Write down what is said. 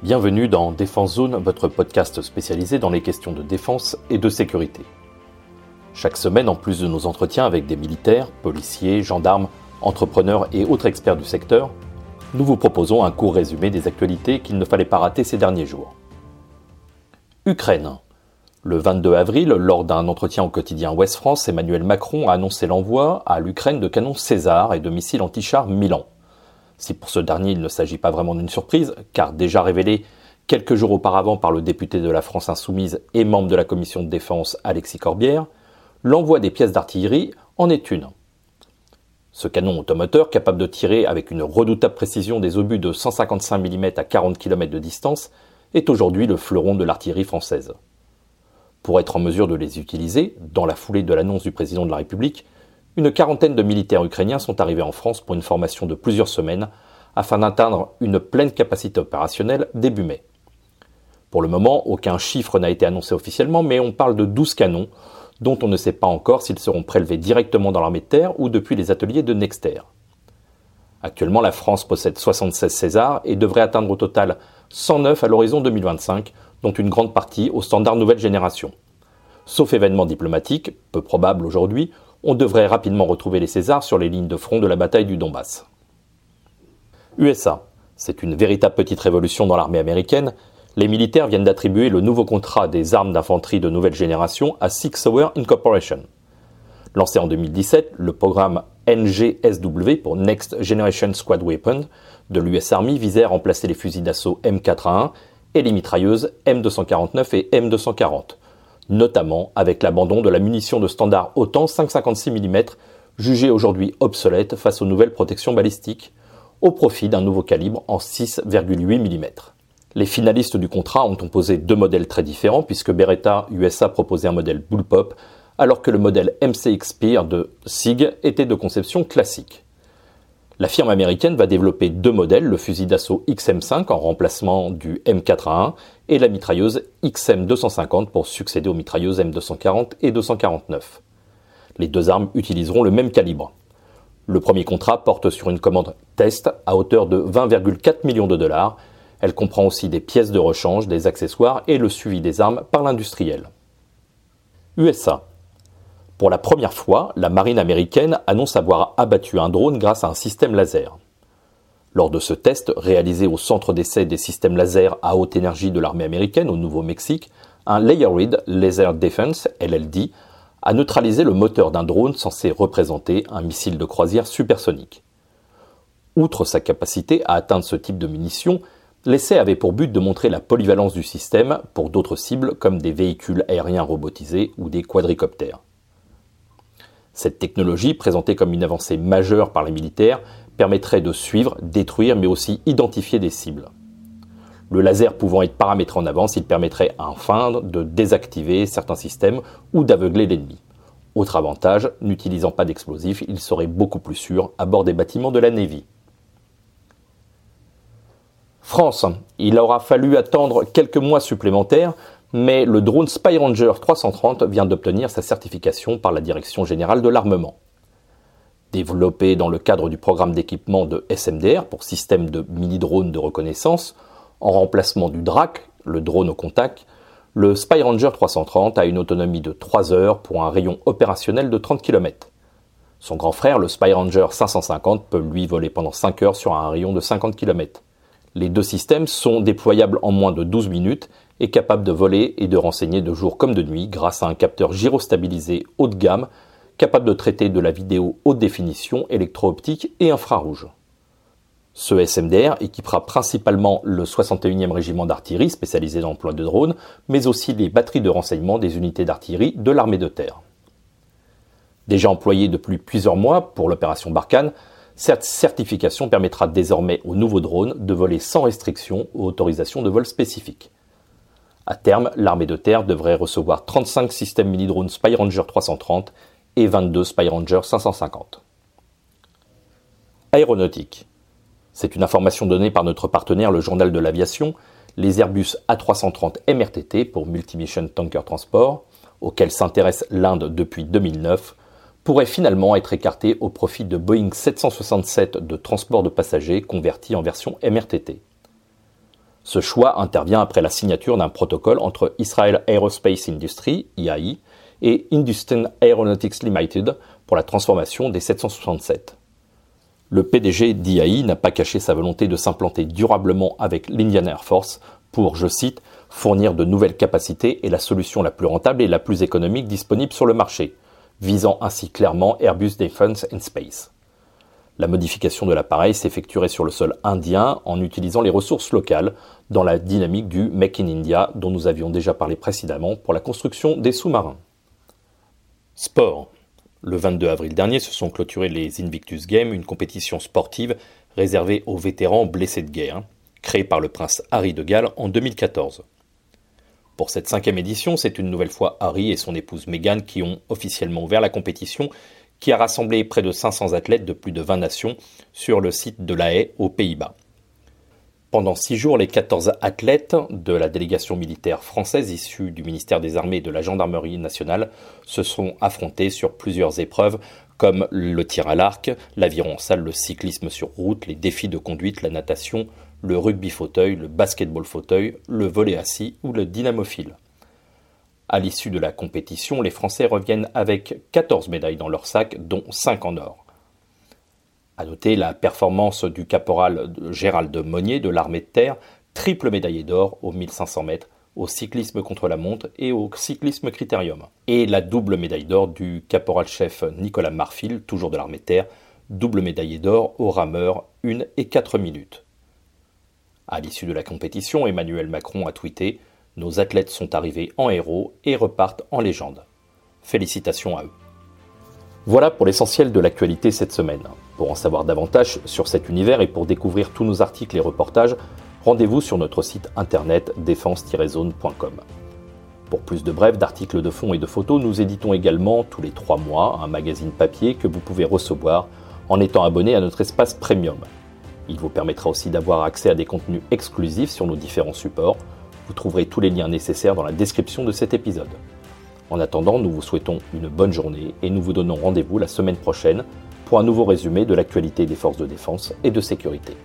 Bienvenue dans Défense Zone, votre podcast spécialisé dans les questions de défense et de sécurité. Chaque semaine, en plus de nos entretiens avec des militaires, policiers, gendarmes, entrepreneurs et autres experts du secteur, nous vous proposons un court résumé des actualités qu'il ne fallait pas rater ces derniers jours. Ukraine. Le 22 avril, lors d'un entretien au quotidien Ouest France, Emmanuel Macron a annoncé l'envoi à l'Ukraine de canons César et de missiles anti-chars Milan. Si pour ce dernier il ne s'agit pas vraiment d'une surprise, car déjà révélé quelques jours auparavant par le député de la France Insoumise et membre de la commission de défense Alexis Corbière, l'envoi des pièces d'artillerie en est une. Ce canon automoteur, capable de tirer avec une redoutable précision des obus de 155 mm à 40 km de distance, est aujourd'hui le fleuron de l'artillerie française. Pour être en mesure de les utiliser, dans la foulée de l'annonce du président de la République, une quarantaine de militaires ukrainiens sont arrivés en France pour une formation de plusieurs semaines afin d'atteindre une pleine capacité opérationnelle début mai. Pour le moment, aucun chiffre n'a été annoncé officiellement, mais on parle de 12 canons, dont on ne sait pas encore s'ils seront prélevés directement dans l'armée de terre ou depuis les ateliers de Nexter. Actuellement, la France possède 76 Césars et devrait atteindre au total 109 à l'horizon 2025, dont une grande partie au standard nouvelle génération. Sauf événement diplomatique, peu probable aujourd'hui, on devrait rapidement retrouver les Césars sur les lignes de front de la bataille du Donbass. USA. C'est une véritable petite révolution dans l'armée américaine. Les militaires viennent d'attribuer le nouveau contrat des armes d'infanterie de nouvelle génération à Six Sauer Incorporation. Lancé en 2017, le programme NGSW pour Next Generation Squad Weapon de l'US Army visait à remplacer les fusils d'assaut M4A1 et les mitrailleuses M249 et M240, notamment avec l'abandon de la munition de standard OTAN 5,56 mm, jugée aujourd'hui obsolète face aux nouvelles protections balistiques, au profit d'un nouveau calibre en 6,8 mm. Les finalistes du contrat ont composé deux modèles très différents puisque Beretta USA proposait un modèle bullpup alors que le modèle MCX Spear de SIG était de conception classique. La firme américaine va développer deux modèles, le fusil d'assaut XM5 en remplacement du M4A1 et la mitrailleuse XM250 pour succéder aux mitrailleuses M240 et 249. Les deux armes utiliseront le même calibre. Le premier contrat porte sur une commande test à hauteur de 20,4 millions de dollars. Elle comprend aussi des pièces de rechange, des accessoires et le suivi des armes par l'industriel. USA. Pour la première fois, la marine américaine annonce avoir abattu un drone grâce à un système laser. Lors de ce test, réalisé au centre d'essai des systèmes laser à haute énergie de l'armée américaine au Nouveau-Mexique, un Layered Laser Defense, LLD, a neutralisé le moteur d'un drone censé représenter un missile de croisière supersonique. Outre sa capacité à atteindre ce type de munitions, l'essai avait pour but de montrer la polyvalence du système pour d'autres cibles comme des véhicules aériens robotisés ou des quadricoptères. Cette technologie, présentée comme une avancée majeure par les militaires, permettrait de suivre, détruire, mais aussi identifier des cibles. Le laser pouvant être paramétré en avance, il permettrait enfin de désactiver certains systèmes ou d'aveugler l'ennemi. Autre avantage, n'utilisant pas d'explosifs, il serait beaucoup plus sûr à bord des bâtiments de la Navy. France, il aura fallu attendre quelques mois supplémentaires mais le drone Spy Ranger 330 vient d'obtenir sa certification par la Direction générale de l'armement. Développé dans le cadre du programme d'équipement de SMDR pour système de mini-drone de reconnaissance, en remplacement du DRAC, le drone au contact, le Spy Ranger 330 a une autonomie de 3 heures pour un rayon opérationnel de 30 km. Son grand frère, le Spy Ranger 550, peut lui voler pendant 5 heures sur un rayon de 50 km. Les deux systèmes sont déployables en moins de 12 minutes et capables de voler et de renseigner de jour comme de nuit grâce à un capteur gyrostabilisé haut de gamme capable de traiter de la vidéo haute définition, électro-optique et infrarouge. Ce SMDR équipera principalement le 61e régiment d'artillerie spécialisé dans l'emploi de drones, mais aussi les batteries de renseignement des unités d'artillerie de l'armée de terre. Déjà employé depuis plusieurs mois pour l'opération Barkhane, cette certification permettra désormais aux nouveaux drones de voler sans restriction ou autorisation de vol spécifique. À terme, l'armée de terre devrait recevoir 35 systèmes mini-drones Spy Ranger 330 et 22 Spy Ranger 550. Aéronautique. C'est une information donnée par notre partenaire le Journal de l'Aviation, les Airbus A330 MRTT pour Multimission Tanker Transport, auxquels s'intéresse l'Inde depuis 2009, pourrait finalement être écarté au profit de Boeing 767 de transport de passagers converti en version MRTT. Ce choix intervient après la signature d'un protocole entre Israel Aerospace Industry, IAI, et Industin Aeronautics Limited pour la transformation des 767. Le PDG d'IAI n'a pas caché sa volonté de s'implanter durablement avec l'Indian Air Force pour, je cite, fournir de nouvelles capacités et la solution la plus rentable et la plus économique disponible sur le marché, visant ainsi clairement Airbus Defence and Space. La modification de l'appareil s'effectuerait sur le sol indien en utilisant les ressources locales dans la dynamique du Make in India dont nous avions déjà parlé précédemment pour la construction des sous-marins. Sport. Le 22 avril dernier se sont clôturés les Invictus Games, une compétition sportive réservée aux vétérans blessés de guerre, créée par le prince Harry de Galles en 2014. Pour cette cinquième édition, c'est une nouvelle fois Harry et son épouse Meghan qui ont officiellement ouvert la compétition qui a rassemblé près de 500 athlètes de plus de 20 nations sur le site de La Haye aux Pays-Bas. Pendant six jours, les 14 athlètes de la délégation militaire française issue du ministère des Armées et de la Gendarmerie nationale se sont affrontés sur plusieurs épreuves comme le tir à l'arc, l'aviron en salle, le cyclisme sur route, les défis de conduite, la natation, le rugby fauteuil, le basketball fauteuil, le volet assis ou le dynamophile. À l'issue de la compétition, les Français reviennent avec 14 médailles dans leur sac, dont 5 en or. À noter la performance du caporal Gérald Monnier de l'armée de terre, triple médaillé d'or aux 1500 mètres, au cyclisme contre la montre et au cyclisme critérium. Et la double médaille d'or du caporal-chef Nicolas Marfil, toujours de l'armée de terre, double médaillé d'or au rameur 1 et 4 minutes. À l'issue de la compétition, Emmanuel Macron a tweeté nos athlètes sont arrivés en héros et repartent en légende. Félicitations à eux. Voilà pour l'essentiel de l'actualité cette semaine. Pour en savoir davantage sur cet univers et pour découvrir tous nos articles et reportages, rendez-vous sur notre site internet défense-zone.com. Pour plus de brefs, d'articles de fond et de photos, nous éditons également tous les trois mois un magazine papier que vous pouvez recevoir en étant abonné à notre espace premium. Il vous permettra aussi d'avoir accès à des contenus exclusifs sur nos différents supports, vous trouverez tous les liens nécessaires dans la description de cet épisode. En attendant, nous vous souhaitons une bonne journée et nous vous donnons rendez-vous la semaine prochaine pour un nouveau résumé de l'actualité des forces de défense et de sécurité.